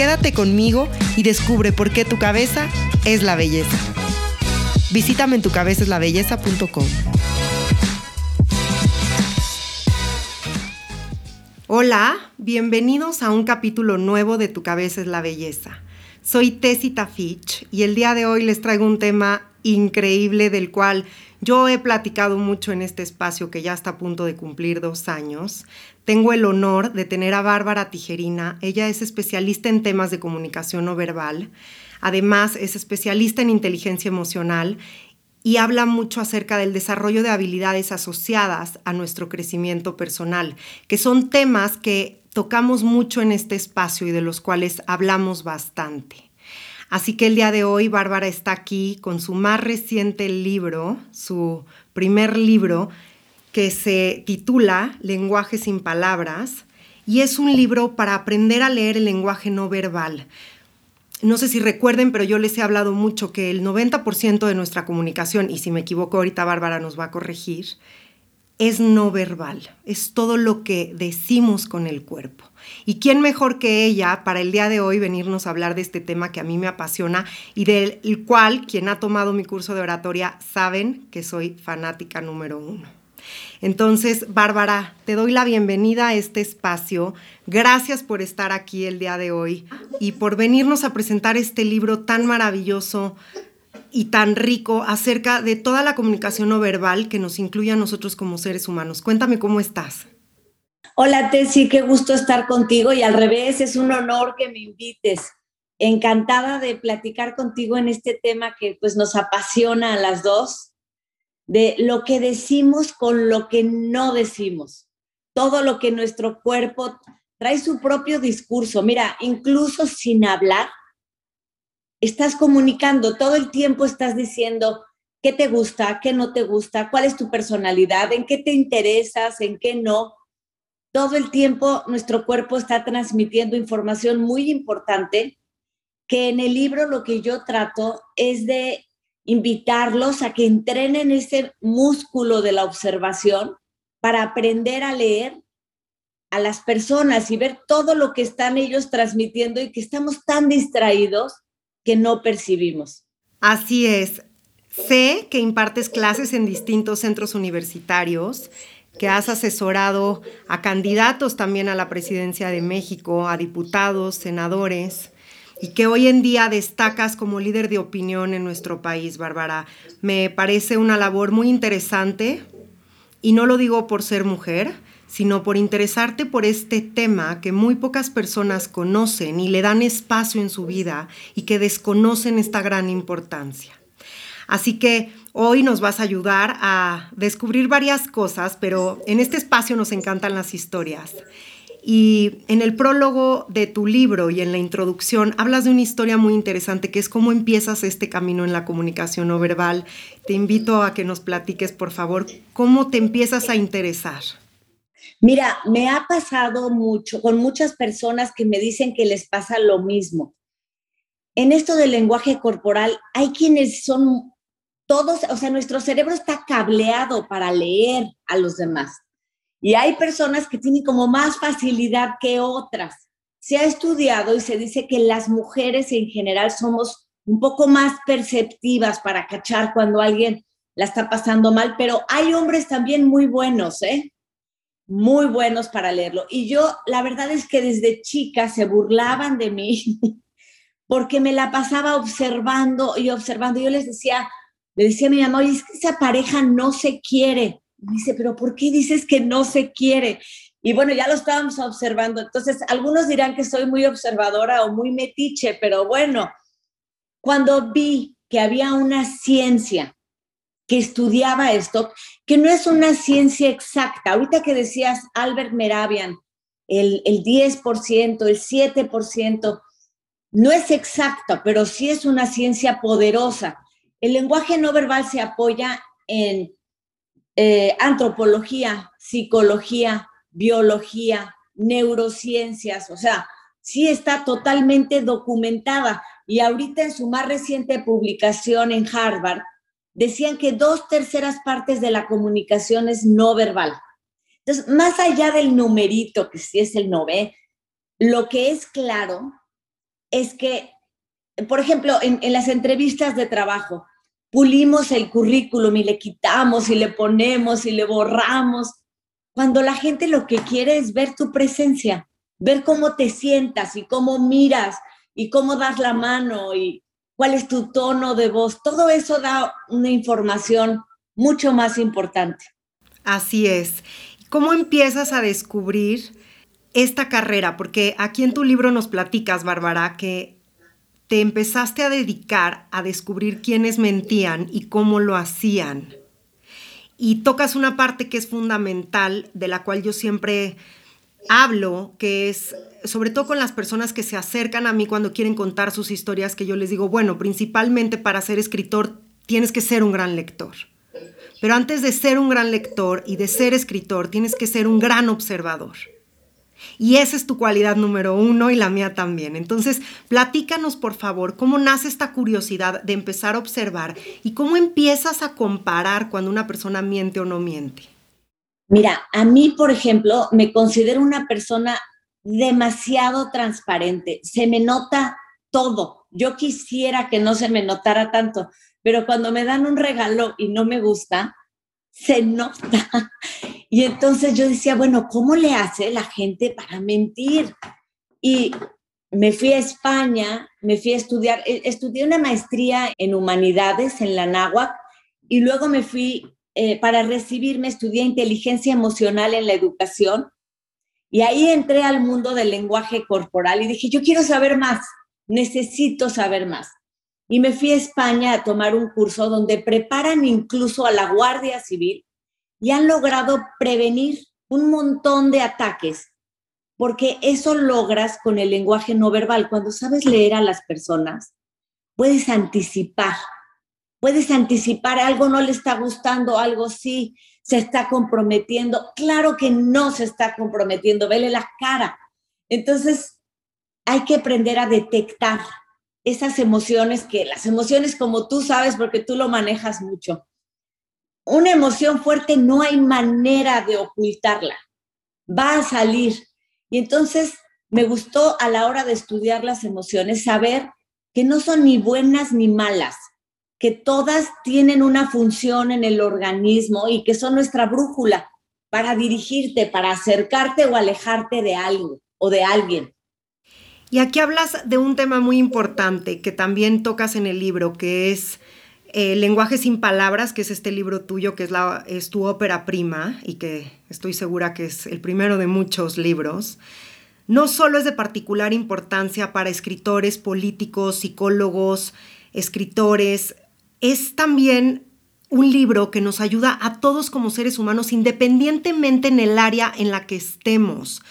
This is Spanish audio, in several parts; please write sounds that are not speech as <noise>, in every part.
Quédate conmigo y descubre por qué tu cabeza es la belleza. Visítame en tucabezaslabelleza.com. Hola, bienvenidos a un capítulo nuevo de Tu cabeza es la belleza. Soy Tessita Fitch y el día de hoy les traigo un tema increíble del cual yo he platicado mucho en este espacio que ya está a punto de cumplir dos años. Tengo el honor de tener a Bárbara Tijerina. Ella es especialista en temas de comunicación no verbal. Además, es especialista en inteligencia emocional y habla mucho acerca del desarrollo de habilidades asociadas a nuestro crecimiento personal, que son temas que tocamos mucho en este espacio y de los cuales hablamos bastante. Así que el día de hoy Bárbara está aquí con su más reciente libro, su primer libro, que se titula Lenguaje sin palabras, y es un libro para aprender a leer el lenguaje no verbal. No sé si recuerden, pero yo les he hablado mucho que el 90% de nuestra comunicación, y si me equivoco ahorita Bárbara nos va a corregir, es no verbal, es todo lo que decimos con el cuerpo. ¿Y quién mejor que ella para el día de hoy venirnos a hablar de este tema que a mí me apasiona y del cual quien ha tomado mi curso de oratoria saben que soy fanática número uno? Entonces, Bárbara, te doy la bienvenida a este espacio. Gracias por estar aquí el día de hoy y por venirnos a presentar este libro tan maravilloso y tan rico acerca de toda la comunicación no verbal que nos incluye a nosotros como seres humanos. Cuéntame cómo estás. Hola Tessy, qué gusto estar contigo y al revés, es un honor que me invites. Encantada de platicar contigo en este tema que pues nos apasiona a las dos, de lo que decimos con lo que no decimos. Todo lo que nuestro cuerpo trae su propio discurso. Mira, incluso sin hablar, estás comunicando, todo el tiempo estás diciendo qué te gusta, qué no te gusta, cuál es tu personalidad, en qué te interesas, en qué no. Todo el tiempo nuestro cuerpo está transmitiendo información muy importante que en el libro lo que yo trato es de invitarlos a que entrenen ese músculo de la observación para aprender a leer a las personas y ver todo lo que están ellos transmitiendo y que estamos tan distraídos que no percibimos. Así es. Sé que impartes clases en distintos centros universitarios, que has asesorado a candidatos también a la presidencia de México, a diputados, senadores, y que hoy en día destacas como líder de opinión en nuestro país, Bárbara. Me parece una labor muy interesante, y no lo digo por ser mujer, sino por interesarte por este tema que muy pocas personas conocen y le dan espacio en su vida y que desconocen esta gran importancia. Así que hoy nos vas a ayudar a descubrir varias cosas, pero en este espacio nos encantan las historias. Y en el prólogo de tu libro y en la introducción hablas de una historia muy interesante que es cómo empiezas este camino en la comunicación no verbal. Te invito a que nos platiques, por favor, cómo te empiezas a interesar. Mira, me ha pasado mucho con muchas personas que me dicen que les pasa lo mismo. En esto del lenguaje corporal, hay quienes son todos, o sea, nuestro cerebro está cableado para leer a los demás. Y hay personas que tienen como más facilidad que otras. Se ha estudiado y se dice que las mujeres en general somos un poco más perceptivas para cachar cuando alguien la está pasando mal, pero hay hombres también muy buenos, ¿eh? muy buenos para leerlo. Y yo, la verdad es que desde chica se burlaban de mí <laughs> porque me la pasaba observando y observando. Yo les decía, le decía a mi mamá, oye, es que esa pareja no se quiere. Y dice, pero ¿por qué dices que no se quiere? Y bueno, ya lo estábamos observando. Entonces, algunos dirán que soy muy observadora o muy metiche, pero bueno, cuando vi que había una ciencia que estudiaba esto, que no es una ciencia exacta. Ahorita que decías Albert Meravian, el, el 10%, el 7%, no es exacta, pero sí es una ciencia poderosa. El lenguaje no verbal se apoya en eh, antropología, psicología, biología, neurociencias, o sea, sí está totalmente documentada. Y ahorita en su más reciente publicación en Harvard, decían que dos terceras partes de la comunicación es no verbal. Entonces, más allá del numerito, que sí es el 9, lo que es claro es que, por ejemplo, en, en las entrevistas de trabajo, pulimos el currículum y le quitamos y le ponemos y le borramos, cuando la gente lo que quiere es ver tu presencia, ver cómo te sientas y cómo miras y cómo das la mano y cuál es tu tono de voz. Todo eso da una información mucho más importante. Así es. ¿Cómo empiezas a descubrir esta carrera? Porque aquí en tu libro nos platicas, Bárbara, que te empezaste a dedicar a descubrir quiénes mentían y cómo lo hacían. Y tocas una parte que es fundamental, de la cual yo siempre hablo, que es sobre todo con las personas que se acercan a mí cuando quieren contar sus historias, que yo les digo, bueno, principalmente para ser escritor tienes que ser un gran lector. Pero antes de ser un gran lector y de ser escritor, tienes que ser un gran observador. Y esa es tu cualidad número uno y la mía también. Entonces, platícanos, por favor, cómo nace esta curiosidad de empezar a observar y cómo empiezas a comparar cuando una persona miente o no miente. Mira, a mí, por ejemplo, me considero una persona demasiado transparente. Se me nota todo. Yo quisiera que no se me notara tanto, pero cuando me dan un regalo y no me gusta, se nota. Y entonces yo decía, bueno, ¿cómo le hace la gente para mentir? Y me fui a España, me fui a estudiar, eh, estudié una maestría en humanidades en la náhuac y luego me fui eh, para recibirme, estudié inteligencia emocional en la educación y ahí entré al mundo del lenguaje corporal y dije, yo quiero saber más, necesito saber más. Y me fui a España a tomar un curso donde preparan incluso a la Guardia Civil y han logrado prevenir un montón de ataques, porque eso logras con el lenguaje no verbal. Cuando sabes leer a las personas, puedes anticipar, puedes anticipar algo no le está gustando, algo sí se está comprometiendo. Claro que no se está comprometiendo, vele la cara. Entonces, hay que aprender a detectar esas emociones que las emociones como tú sabes porque tú lo manejas mucho. Una emoción fuerte no hay manera de ocultarla, va a salir. Y entonces me gustó a la hora de estudiar las emociones saber que no son ni buenas ni malas, que todas tienen una función en el organismo y que son nuestra brújula para dirigirte, para acercarte o alejarte de algo o de alguien. Y aquí hablas de un tema muy importante que también tocas en el libro, que es eh, Lenguaje sin Palabras, que es este libro tuyo, que es tu ópera prima y que estoy segura que es el primero de muchos libros. No solo es de particular importancia para escritores, políticos, psicólogos, escritores, es también un libro que nos ayuda a todos como seres humanos, independientemente en el área en la que estemos.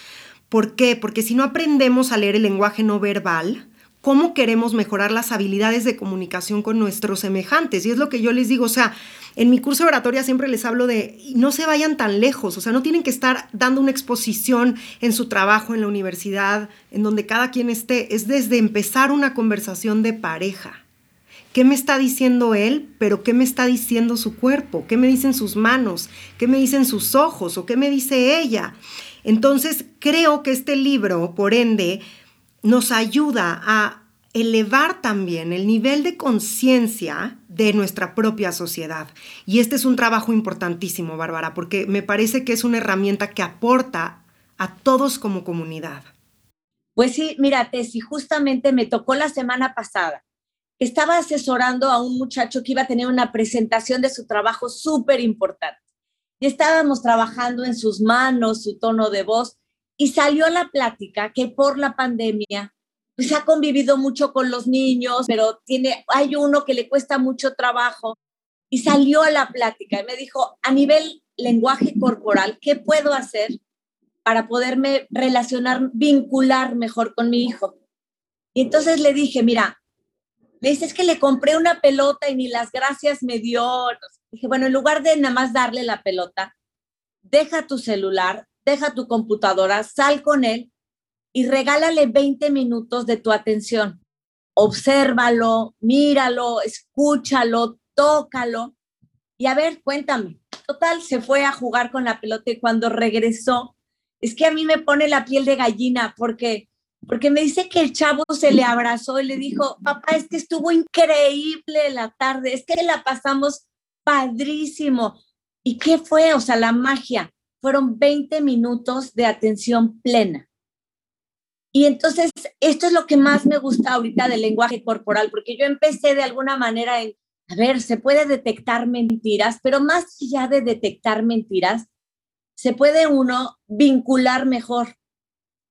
¿Por qué? Porque si no aprendemos a leer el lenguaje no verbal, ¿cómo queremos mejorar las habilidades de comunicación con nuestros semejantes? Y es lo que yo les digo, o sea, en mi curso de oratoria siempre les hablo de no se vayan tan lejos, o sea, no tienen que estar dando una exposición en su trabajo, en la universidad, en donde cada quien esté, es desde empezar una conversación de pareja. ¿Qué me está diciendo él? Pero ¿qué me está diciendo su cuerpo? ¿Qué me dicen sus manos? ¿Qué me dicen sus ojos? ¿O qué me dice ella? Entonces, creo que este libro, por ende, nos ayuda a elevar también el nivel de conciencia de nuestra propia sociedad. Y este es un trabajo importantísimo, Bárbara, porque me parece que es una herramienta que aporta a todos como comunidad. Pues sí, mira, Tessy, justamente me tocó la semana pasada. Estaba asesorando a un muchacho que iba a tener una presentación de su trabajo súper importante y estábamos trabajando en sus manos, su tono de voz, y salió la plática que por la pandemia, pues ha convivido mucho con los niños, pero tiene, hay uno que le cuesta mucho trabajo, y salió a la plática y me dijo, a nivel lenguaje corporal, ¿qué puedo hacer para poderme relacionar, vincular mejor con mi hijo? Y entonces le dije, mira, le dices que le compré una pelota y ni las gracias me dio. Dije, bueno, en lugar de nada más darle la pelota, deja tu celular, deja tu computadora, sal con él y regálale 20 minutos de tu atención. Obsérvalo, míralo, escúchalo, tócalo. Y a ver, cuéntame. Total, se fue a jugar con la pelota y cuando regresó, es que a mí me pone la piel de gallina porque porque me dice que el chavo se le abrazó y le dijo, papá, es que estuvo increíble la tarde, es que la pasamos padrísimo. ¿Y qué fue? O sea, la magia. Fueron 20 minutos de atención plena. Y entonces, esto es lo que más me gusta ahorita del lenguaje corporal, porque yo empecé de alguna manera en, a ver, se puede detectar mentiras, pero más allá de detectar mentiras, se puede uno vincular mejor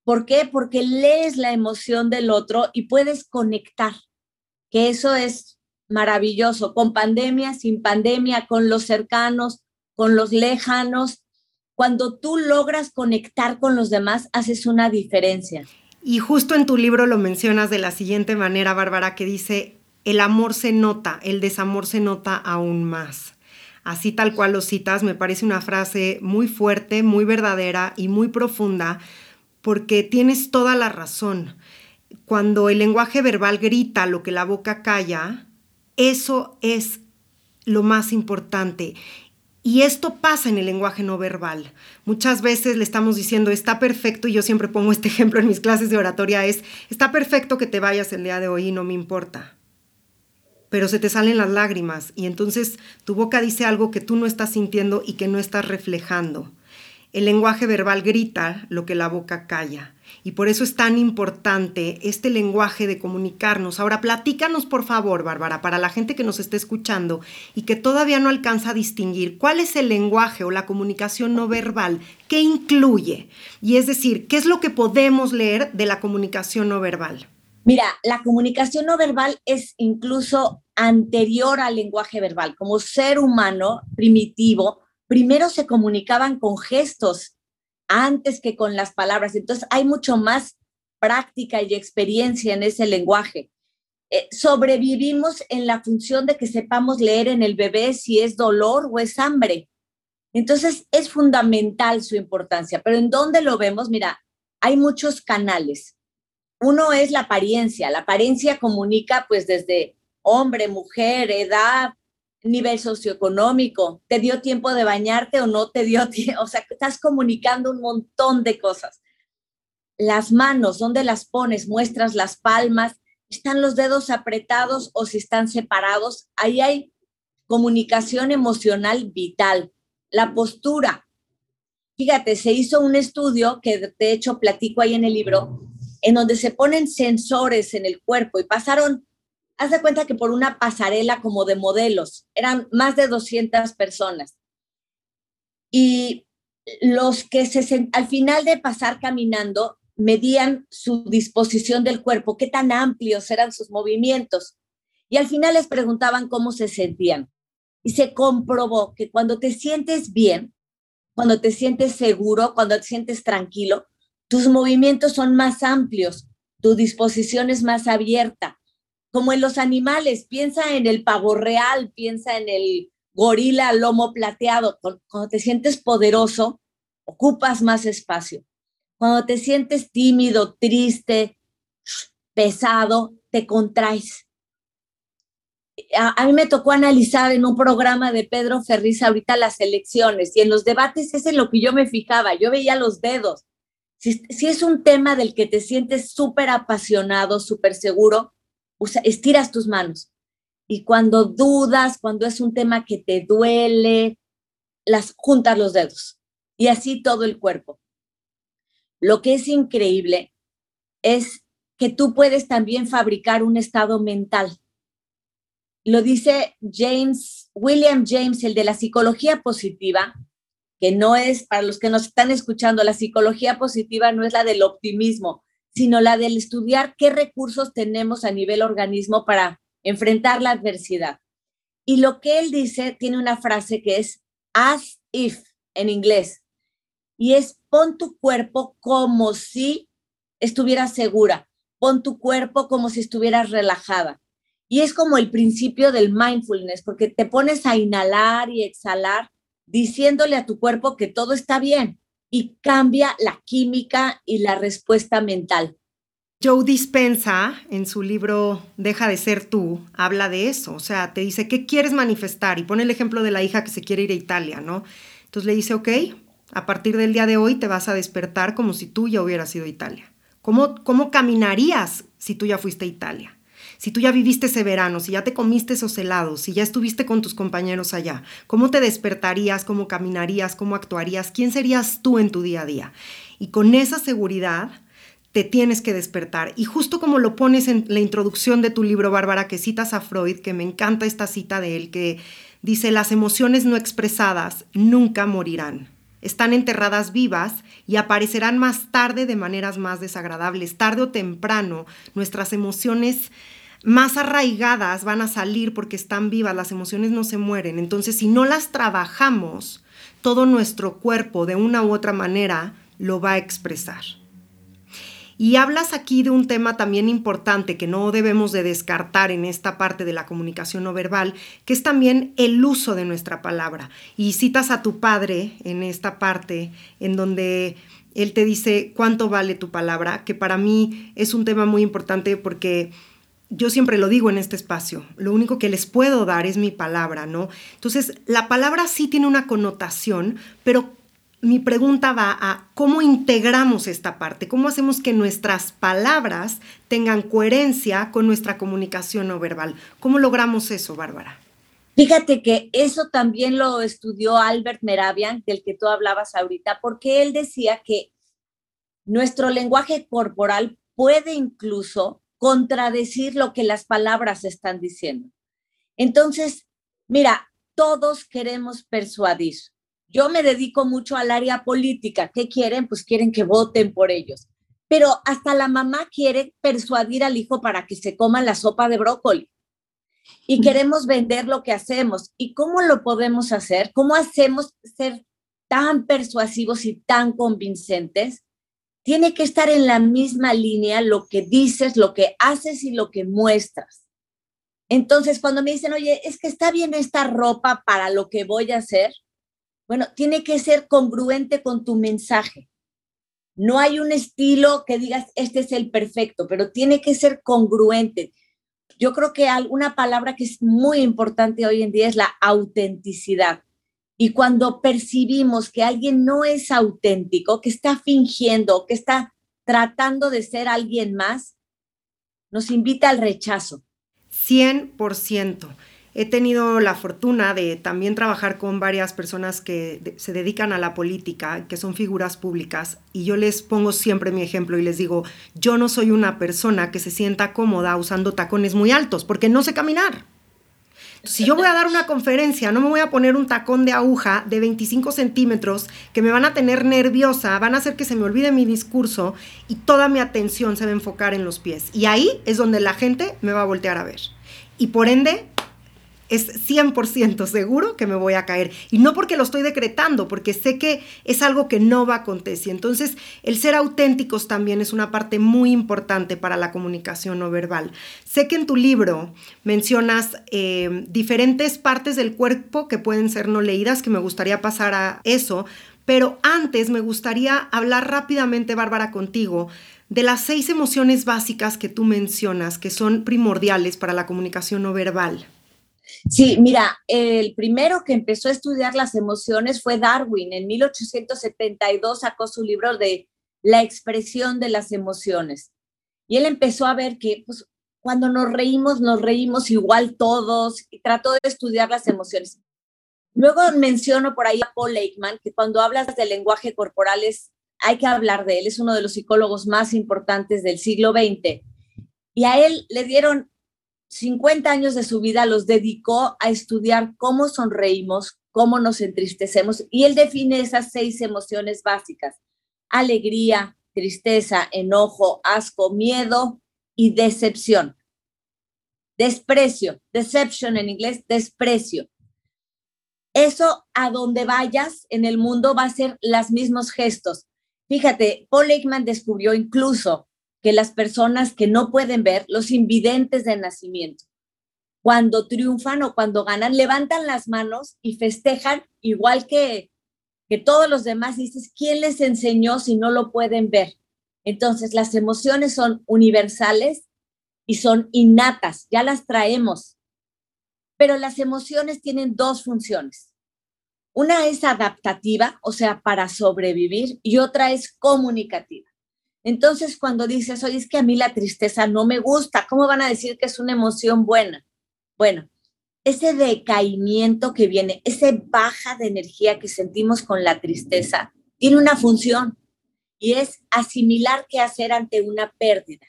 ¿Por qué? Porque lees la emoción del otro y puedes conectar, que eso es maravilloso, con pandemia, sin pandemia, con los cercanos, con los lejanos. Cuando tú logras conectar con los demás, haces una diferencia. Y justo en tu libro lo mencionas de la siguiente manera, Bárbara, que dice, el amor se nota, el desamor se nota aún más. Así tal cual lo citas, me parece una frase muy fuerte, muy verdadera y muy profunda, porque tienes toda la razón. Cuando el lenguaje verbal grita lo que la boca calla, eso es lo más importante. Y esto pasa en el lenguaje no verbal. Muchas veces le estamos diciendo, está perfecto, y yo siempre pongo este <laughs> ejemplo en mis clases de oratoria, es, está perfecto que te vayas el día de hoy y no me importa. Pero se te salen las lágrimas y entonces tu boca dice algo que tú no estás sintiendo y que no estás reflejando. El lenguaje verbal grita lo que la boca calla. Y por eso es tan importante este lenguaje de comunicarnos. Ahora, platícanos, por favor, Bárbara, para la gente que nos está escuchando y que todavía no alcanza a distinguir cuál es el lenguaje o la comunicación no verbal, qué incluye. Y es decir, qué es lo que podemos leer de la comunicación no verbal. Mira, la comunicación no verbal es incluso anterior al lenguaje verbal. Como ser humano primitivo, primero se comunicaban con gestos antes que con las palabras. Entonces hay mucho más práctica y experiencia en ese lenguaje. Eh, sobrevivimos en la función de que sepamos leer en el bebé si es dolor o es hambre. Entonces es fundamental su importancia, pero ¿en dónde lo vemos? Mira, hay muchos canales. Uno es la apariencia. La apariencia comunica pues desde hombre, mujer, edad, nivel socioeconómico, te dio tiempo de bañarte o no te dio tiempo, o sea, estás comunicando un montón de cosas. Las manos, ¿dónde las pones? Muestras las palmas, están los dedos apretados o si están separados, ahí hay comunicación emocional vital. La postura. Fíjate, se hizo un estudio que de hecho platico ahí en el libro, en donde se ponen sensores en el cuerpo y pasaron haz de cuenta que por una pasarela como de modelos, eran más de 200 personas. Y los que se, al final de pasar caminando medían su disposición del cuerpo, qué tan amplios eran sus movimientos. Y al final les preguntaban cómo se sentían. Y se comprobó que cuando te sientes bien, cuando te sientes seguro, cuando te sientes tranquilo, tus movimientos son más amplios, tu disposición es más abierta, como en los animales, piensa en el pavo real, piensa en el gorila lomo plateado. Cuando te sientes poderoso, ocupas más espacio. Cuando te sientes tímido, triste, pesado, te contraes. A, mí me tocó analizar en un programa de Pedro Ferriz ahorita las elecciones y en los debates es en lo que yo me fijaba, yo veía los dedos. Si, si es un tema del que te sientes súper apasionado, súper seguro, estiras tus manos. Y cuando dudas, cuando es un tema que te duele, las juntas los dedos. Y así todo el cuerpo. Lo que es increíble es que tú puedes también fabricar un estado mental. Lo dice James, William James, el de la psicología positiva, que no es, para los que nos están escuchando, la psicología positiva no es la del optimismo, sino la del estudiar qué recursos tenemos a nivel organismo para enfrentar la adversidad. Y lo que él dice tiene una frase que es as if en inglés, y es pon tu cuerpo como si estuviera segura, pon tu cuerpo como si estuvieras relajada. Y es como el principio del mindfulness, porque te pones a inhalar y exhalar diciéndole a tu cuerpo que todo está bien y cambia la química y la respuesta mental. Joe Dispensa, en su libro Deja de ser tú, habla de eso. O sea, te dice, ¿qué quieres manifestar? Y pone el ejemplo de la hija que se quiere ir a Italia, ¿no? Entonces le dice, ok, a partir del día de hoy te vas a despertar como si tú ya hubieras ido a Italia. ¿Cómo, cómo caminarías si tú ya fuiste a Italia? Si tú ya viviste ese verano, si ya te comiste esos helados, si ya estuviste con tus compañeros allá, ¿cómo te despertarías? ¿Cómo caminarías? ¿Cómo actuarías? ¿Quién serías tú en tu día a día? Y con esa seguridad te tienes que despertar. Y justo como lo pones en la introducción de tu libro, Bárbara, que citas a Freud, que me encanta esta cita de él, que dice, las emociones no expresadas nunca morirán. Están enterradas vivas y aparecerán más tarde de maneras más desagradables. Tarde o temprano, nuestras emociones más arraigadas van a salir porque están vivas, las emociones no se mueren. Entonces, si no las trabajamos, todo nuestro cuerpo de una u otra manera lo va a expresar. Y hablas aquí de un tema también importante que no debemos de descartar en esta parte de la comunicación no verbal, que es también el uso de nuestra palabra. Y citas a tu padre en esta parte en donde él te dice cuánto vale tu palabra, que para mí es un tema muy importante porque yo siempre lo digo en este espacio, lo único que les puedo dar es mi palabra, ¿no? Entonces, la palabra sí tiene una connotación, pero mi pregunta va a cómo integramos esta parte, cómo hacemos que nuestras palabras tengan coherencia con nuestra comunicación no verbal. ¿Cómo logramos eso, Bárbara? Fíjate que eso también lo estudió Albert Meravian, del que tú hablabas ahorita, porque él decía que nuestro lenguaje corporal puede incluso contradecir lo que las palabras están diciendo. Entonces, mira, todos queremos persuadir, yo me dedico mucho al área política. ¿Qué quieren? Pues quieren que voten por ellos. Pero hasta la mamá quiere persuadir al hijo para que se coma la sopa de brócoli. Y queremos vender lo que hacemos. ¿Y cómo lo podemos hacer? ¿Cómo hacemos ser tan persuasivos y tan convincentes? Tiene que estar en la misma línea lo que dices, lo que haces y lo que muestras. Entonces, cuando me dicen, oye, es que está bien esta ropa para lo que voy a hacer, bueno, tiene que ser congruente con tu mensaje. No hay un estilo que digas, este es el perfecto, pero tiene que ser congruente. Yo creo que una palabra que es muy importante hoy en día es la autenticidad. Y cuando percibimos que alguien no es auténtico, que está fingiendo, que está tratando de ser alguien más, nos invita al rechazo. 100%. He tenido la fortuna de también trabajar con varias personas que se dedican a la política, que son figuras públicas, y yo les pongo siempre mi ejemplo y les digo, yo no soy una persona que se sienta cómoda usando tacones muy altos, porque no sé caminar. Si yo voy a dar una conferencia, no me voy a poner un tacón de aguja de 25 centímetros que me van a tener nerviosa, van a hacer que se me olvide mi discurso y toda mi atención se va a enfocar en los pies. Y ahí es donde la gente me va a voltear a ver. Y por ende, es 100% seguro que me voy a caer. Y no porque lo estoy decretando, porque sé que es algo que no va a acontecer. Entonces, el ser auténticos también es una parte muy importante para la comunicación no verbal. Sé que en tu libro mencionas eh, diferentes partes del cuerpo que pueden ser no leídas, que me gustaría pasar a eso. Pero antes me gustaría hablar rápidamente, Bárbara, contigo de las seis emociones básicas que tú mencionas, que son primordiales para la comunicación no verbal. Sí, mira, el primero que empezó a estudiar las emociones fue Darwin. En 1872 sacó su libro de La expresión de las emociones. Y él empezó a ver que pues, cuando nos reímos, nos reímos igual todos y trató de estudiar las emociones. Luego menciono por ahí a Paul Eichmann, que cuando hablas de lenguaje corporal hay que hablar de él, es uno de los psicólogos más importantes del siglo XX. Y a él le dieron 50 años de su vida los dedicó a estudiar cómo sonreímos, cómo nos entristecemos, y él define esas seis emociones básicas, alegría, tristeza, enojo, asco, miedo y decepción. Desprecio, deception en inglés, desprecio. Eso a donde vayas en el mundo va a ser los mismos gestos. Fíjate, Paul Ekman descubrió incluso que las personas que no pueden ver, los invidentes de nacimiento, cuando triunfan o cuando ganan, levantan las manos y festejan igual que, que todos los demás. dices, ¿quién les enseñó si no lo pueden ver? Entonces, las emociones son universales y son innatas, ya las traemos. Pero las emociones tienen dos funciones. Una es adaptativa, o sea, para sobrevivir, y otra es comunicativa. Entonces, cuando dices, oye, es que a mí la tristeza no me gusta, ¿cómo van a decir que es una emoción buena? Bueno, ese decaimiento que viene, esa baja de energía que sentimos con la tristeza, tiene una función y es asimilar qué hacer ante una pérdida.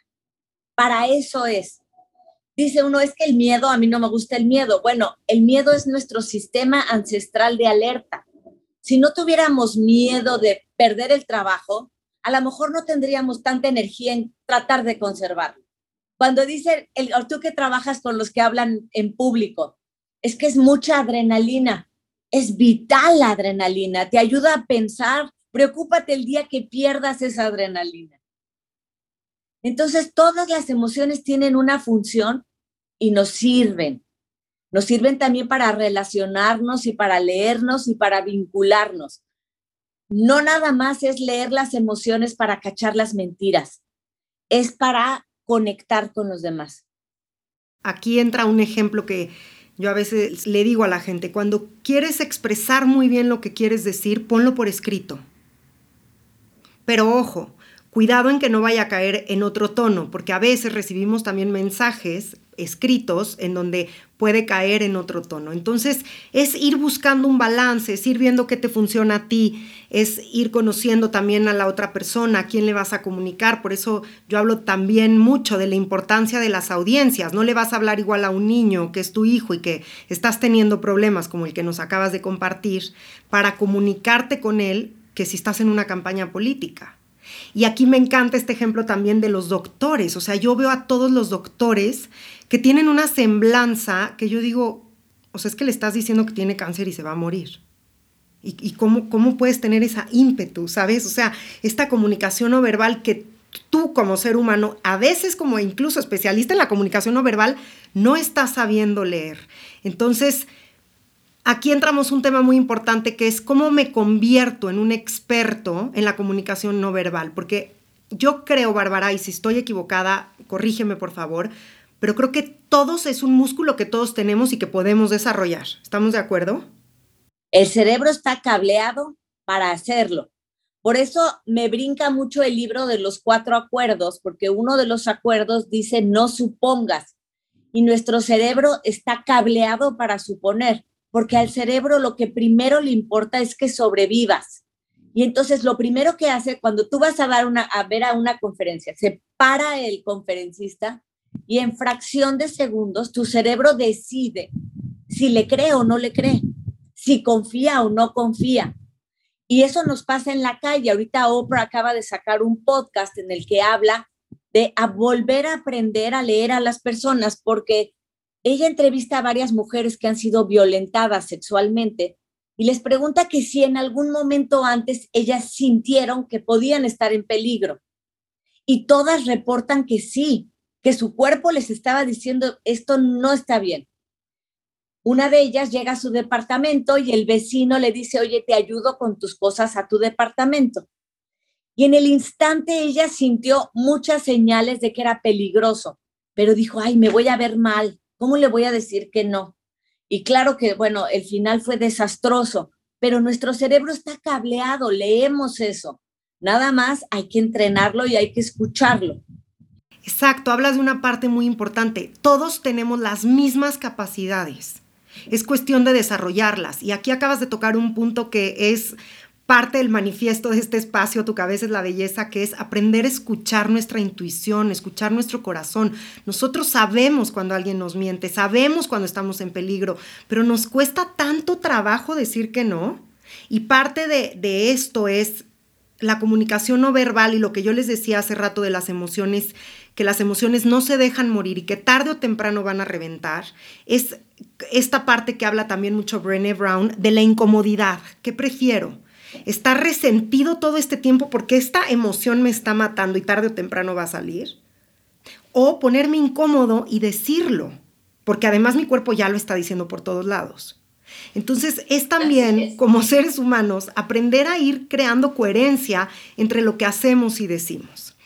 Para eso es. Dice uno, es que el miedo, a mí no me gusta el miedo. Bueno, el miedo es nuestro sistema ancestral de alerta. Si no tuviéramos miedo de perder el trabajo, a lo mejor no tendríamos tanta energía en tratar de conservarlo. Cuando dice, el, tú que trabajas con los que hablan en público, es que es mucha adrenalina, es vital la adrenalina, te ayuda a pensar, preocúpate el día que pierdas esa adrenalina. Entonces, todas las emociones tienen una función y nos sirven. Nos sirven también para relacionarnos y para leernos y para vincularnos. No nada más es leer las emociones para cachar las mentiras, es para conectar con los demás. Aquí entra un ejemplo que yo a veces le digo a la gente, cuando quieres expresar muy bien lo que quieres decir, ponlo por escrito. Pero ojo, cuidado en que no vaya a caer en otro tono, porque a veces recibimos también mensajes escritos en donde puede caer en otro tono. Entonces es ir buscando un balance, es ir viendo qué te funciona a ti, es ir conociendo también a la otra persona, a quién le vas a comunicar. Por eso yo hablo también mucho de la importancia de las audiencias. No le vas a hablar igual a un niño que es tu hijo y que estás teniendo problemas como el que nos acabas de compartir para comunicarte con él que si estás en una campaña política. Y aquí me encanta este ejemplo también de los doctores. O sea, yo veo a todos los doctores que tienen una semblanza que yo digo, o sea, es que le estás diciendo que tiene cáncer y se va a morir. ¿Y, cómo, cómo puedes tener esa ímpetu, sabes? O sea, esta comunicación no verbal que tú como ser humano, a veces como incluso especialista en la comunicación no verbal, no estás sabiendo leer. Entonces, aquí entramos un tema muy importante que es cómo me convierto en un experto en la comunicación no verbal, porque yo creo, Bárbara, y si estoy equivocada, corrígeme por favor, pero creo que todos es un músculo que todos tenemos y que podemos desarrollar. ¿Estamos de acuerdo? El cerebro está cableado para hacerlo. Por eso me brinca mucho el libro de los cuatro acuerdos, porque uno de los acuerdos dice no supongas. Y nuestro cerebro está cableado para suponer, porque al cerebro lo que primero le importa es que sobrevivas. Y entonces lo primero que hace cuando tú vas a dar una a ver a una conferencia, se para el conferencista y en fracción de segundos tu cerebro decide si le cree o no le cree, si confía o no confía. Y eso nos pasa en la calle. Ahorita Oprah acaba de sacar un podcast en el que habla de volver a aprender a leer a las personas porque ella entrevista a varias mujeres que han sido violentadas sexualmente y les pregunta que si en algún momento antes ellas sintieron que podían estar en peligro. Y todas reportan que sí, que su cuerpo les estaba diciendo, esto no está bien. Una de ellas llega a su departamento y el vecino le dice, oye, te ayudo con tus cosas a tu departamento. Y en el instante ella sintió muchas señales de que era peligroso, pero dijo, ay, me voy a ver mal, ¿cómo le voy a decir que no? Y claro que, bueno, el final fue desastroso, pero nuestro cerebro está cableado, leemos eso. Nada más hay que entrenarlo y hay que escucharlo. Exacto, hablas de una parte muy importante. Todos tenemos las mismas capacidades. Es cuestión de desarrollarlas. Y aquí acabas de tocar un punto que es parte del manifiesto de este espacio, Tu cabeza es la belleza, que es aprender a escuchar nuestra intuición, escuchar nuestro corazón. Nosotros sabemos cuando alguien nos miente, sabemos cuando estamos en peligro, pero nos cuesta tanto trabajo decir que no. Y parte de, de esto es la comunicación no verbal y lo que yo les decía hace rato de las emociones que las emociones no se dejan morir y que tarde o temprano van a reventar, es esta parte que habla también mucho Brené Brown de la incomodidad. ¿Qué prefiero? estar resentido todo este tiempo porque esta emoción me está matando y tarde o temprano va a salir. O ponerme incómodo y decirlo, porque además mi cuerpo ya lo está diciendo por todos lados. Entonces es también, como seres humanos, aprender a ir creando coherencia entre lo que hacemos y decimos.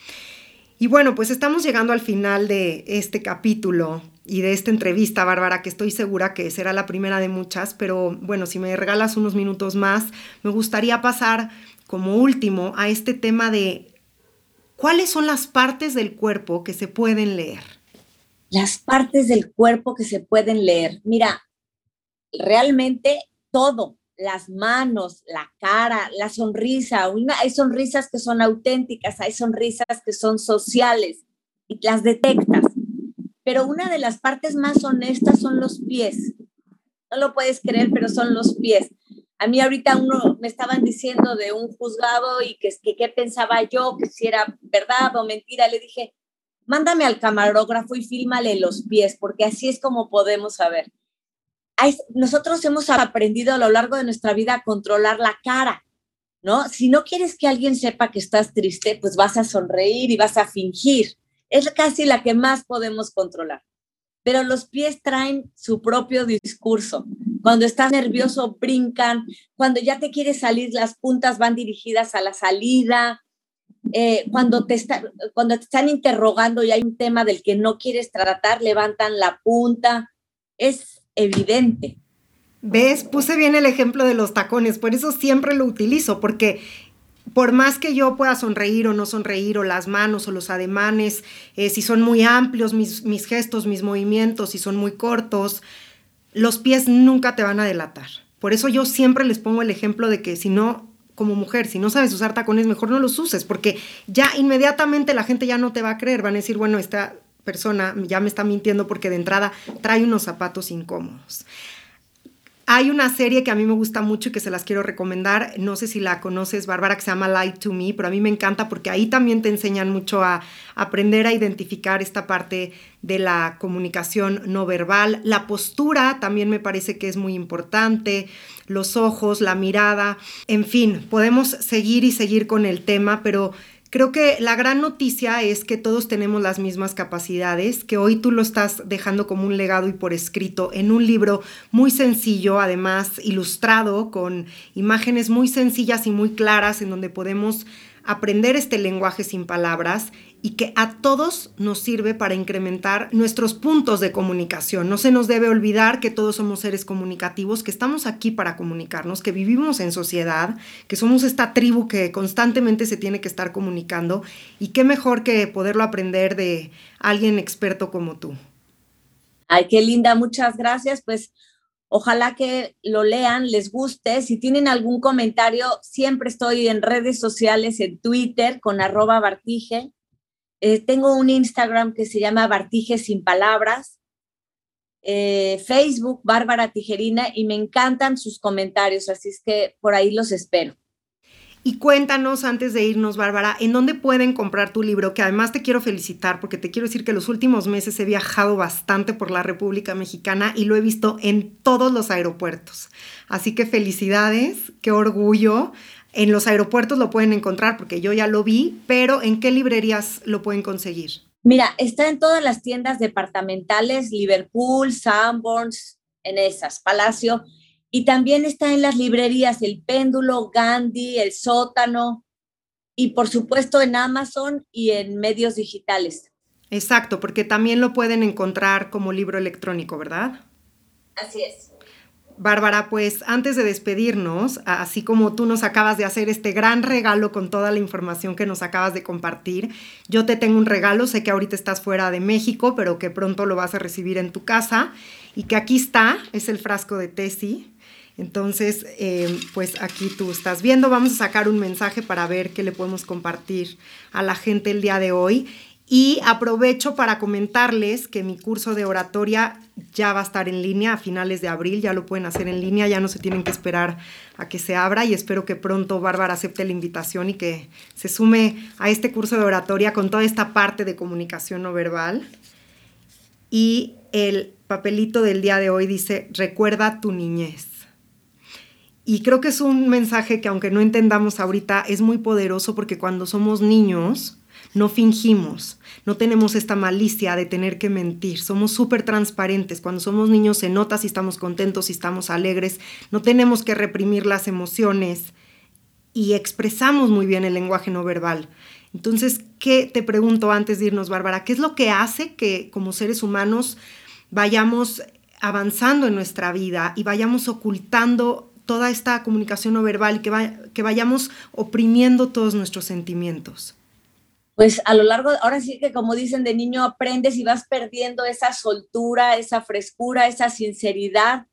Y bueno, pues estamos llegando al final de este capítulo y de esta entrevista, Bárbara, que estoy segura que será la primera de muchas, pero bueno, si me regalas unos minutos más, me gustaría pasar como último a este tema de cuáles son las partes del cuerpo que se pueden leer. Las partes del cuerpo que se pueden leer. Mira, realmente todo, las manos, la cara, la sonrisa. hay sonrisas que son auténticas, hay sonrisas que son sociales y las detectas. Pero una de las partes más honestas son los pies. No lo puedes creer, pero son los pies. A mí ahorita uno me estaban diciendo de un juzgado y que, que qué pensaba yo, que si era verdad o mentira. Le dije, mándame al camarógrafo y fílmale los pies, porque así es como podemos saber nosotros hemos aprendido a lo largo de nuestra vida a controlar la cara, ¿no? Si no quieres que alguien sepa que estás triste, pues vas a sonreír y vas a fingir. Es casi la que más podemos controlar. Pero los pies traen su propio discurso. Cuando estás nervioso, brincan. Cuando ya te quieres salir, las puntas van dirigidas a la salida. Eh, cuando, te cuando te están interrogando y hay un tema del que no quieres tratar, levantan la punta. Es evidente. ¿Ves? Puse bien el ejemplo de los tacones, por eso siempre lo utilizo, porque por más que yo pueda sonreír o no sonreír, o las manos o los ademanes, eh, si son muy amplios mis, mis gestos, mis movimientos, si son muy cortos, los pies nunca te van a delatar. Por eso yo siempre les pongo el ejemplo de que si no, como mujer, si no sabes usar tacones, mejor no los uses, porque ya inmediatamente la gente ya no te va a creer, van a decir, bueno, esta persona ya me está mintiendo porque de entrada trae unos zapatos incómodos. Hay una serie que a mí me gusta mucho y que se las quiero recomendar. No sé si la conoces, Bárbara, que se llama Light to Me, pero a mí me encanta porque ahí también te enseñan mucho a aprender a identificar esta parte de la comunicación no verbal. La postura también me parece que es muy importante, los ojos, la mirada, en fin, podemos seguir y seguir con el tema, pero Creo que la gran noticia es que todos tenemos las mismas capacidades, que hoy tú lo estás dejando como un legado y por escrito en un libro muy sencillo, además ilustrado con imágenes muy sencillas y muy claras en donde podemos aprender este lenguaje sin palabras y que a todos nos sirve para incrementar nuestros puntos de comunicación. No se nos debe olvidar que todos somos seres comunicativos, que estamos aquí para comunicarnos, que vivimos en sociedad, que somos esta tribu que constantemente se tiene que estar comunicando y qué mejor que poderlo aprender de alguien experto como tú. Ay, qué linda, muchas gracias. Pues ojalá que lo lean, les guste. Si tienen algún comentario, siempre estoy en redes sociales, en Twitter con arroba Bartige eh, tengo un Instagram que se llama Bartige sin Palabras, eh, Facebook Bárbara Tijerina y me encantan sus comentarios, así es que por ahí los espero. Y cuéntanos antes de irnos, Bárbara, ¿en dónde pueden comprar tu libro? Que además te quiero felicitar porque te quiero decir que los últimos meses he viajado bastante por la República Mexicana y lo he visto en todos los aeropuertos. Así que felicidades, qué orgullo. En los aeropuertos lo pueden encontrar porque yo ya lo vi, pero ¿en qué librerías lo pueden conseguir? Mira, está en todas las tiendas departamentales, Liverpool, Sanborns, en esas, Palacio, y también está en las librerías El Péndulo, Gandhi, El Sótano, y por supuesto en Amazon y en medios digitales. Exacto, porque también lo pueden encontrar como libro electrónico, ¿verdad? Así es. Bárbara, pues antes de despedirnos, así como tú nos acabas de hacer este gran regalo con toda la información que nos acabas de compartir, yo te tengo un regalo, sé que ahorita estás fuera de México, pero que pronto lo vas a recibir en tu casa y que aquí está, es el frasco de Tesi. Entonces, eh, pues aquí tú estás viendo, vamos a sacar un mensaje para ver qué le podemos compartir a la gente el día de hoy. Y aprovecho para comentarles que mi curso de oratoria ya va a estar en línea a finales de abril, ya lo pueden hacer en línea, ya no se tienen que esperar a que se abra y espero que pronto Bárbara acepte la invitación y que se sume a este curso de oratoria con toda esta parte de comunicación no verbal. Y el papelito del día de hoy dice, recuerda tu niñez. Y creo que es un mensaje que aunque no entendamos ahorita, es muy poderoso porque cuando somos niños no fingimos, no tenemos esta malicia de tener que mentir, somos súper transparentes. Cuando somos niños se nota si estamos contentos, si estamos alegres, no tenemos que reprimir las emociones y expresamos muy bien el lenguaje no verbal. Entonces, ¿qué te pregunto antes de irnos, Bárbara? ¿Qué es lo que hace que como seres humanos vayamos avanzando en nuestra vida y vayamos ocultando toda esta comunicación no verbal que, que vayamos oprimiendo todos nuestros sentimientos? Pues a lo largo, ahora sí que como dicen de niño, aprendes y vas perdiendo esa soltura, esa frescura, esa sinceridad,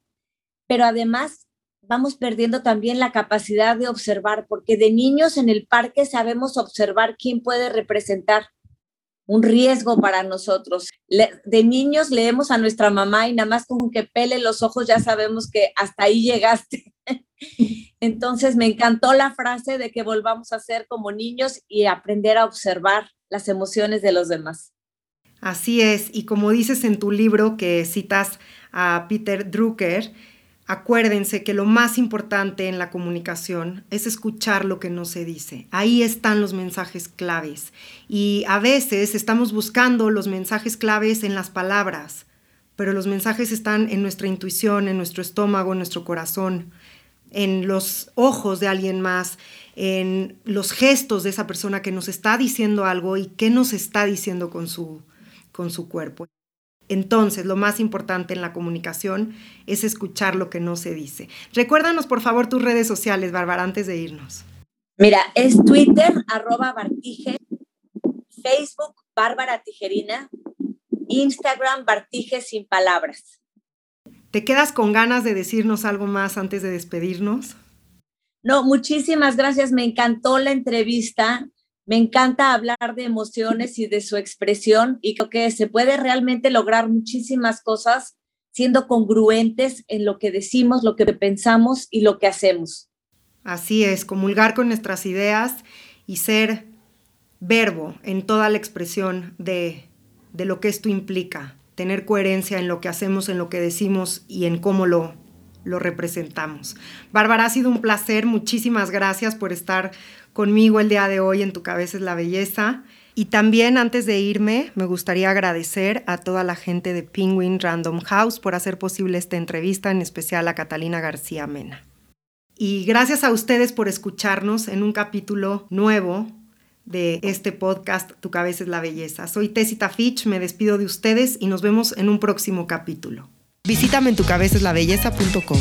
pero además vamos perdiendo también la capacidad de observar, porque de niños en el parque sabemos observar quién puede representar un riesgo para nosotros. de niños leemos a nuestra mamá y nada más con que pele los ojos ya sabemos que hasta ahí llegaste. <laughs> Entonces me encantó la frase de que volvamos a ser como niños y aprender a observar las emociones de los demás. Así es, y como dices en tu libro que citas a Peter Drucker, Acuérdense que lo más importante en la comunicación es escuchar lo que no se dice. Ahí están los mensajes claves. Y a veces estamos buscando los mensajes claves en las palabras, pero los mensajes están en nuestra intuición, en nuestro estómago, en nuestro corazón, en los ojos de alguien más, en los gestos de esa persona que nos está diciendo algo y qué nos está diciendo con su, con su cuerpo. Entonces, lo más importante en la comunicación es escuchar lo que no se dice. Recuérdanos, por favor, tus redes sociales, Bárbara, antes de irnos. Mira, es Twitter, arroba Bartige, Facebook, Bárbara Tijerina, Instagram, Bartige sin palabras. ¿Te quedas con ganas de decirnos algo más antes de despedirnos? No, muchísimas gracias. Me encantó la entrevista. Me encanta hablar de emociones y de su expresión y creo que se puede realmente lograr muchísimas cosas siendo congruentes en lo que decimos, lo que pensamos y lo que hacemos. Así es, comulgar con nuestras ideas y ser verbo en toda la expresión de, de lo que esto implica, tener coherencia en lo que hacemos, en lo que decimos y en cómo lo, lo representamos. Bárbara, ha sido un placer, muchísimas gracias por estar conmigo el día de hoy en Tu cabeza es la belleza. Y también antes de irme, me gustaría agradecer a toda la gente de Penguin Random House por hacer posible esta entrevista, en especial a Catalina García Mena. Y gracias a ustedes por escucharnos en un capítulo nuevo de este podcast Tu cabeza es la belleza. Soy Tessita Fitch, me despido de ustedes y nos vemos en un próximo capítulo. Visítame en tucabezaslabelleza.com.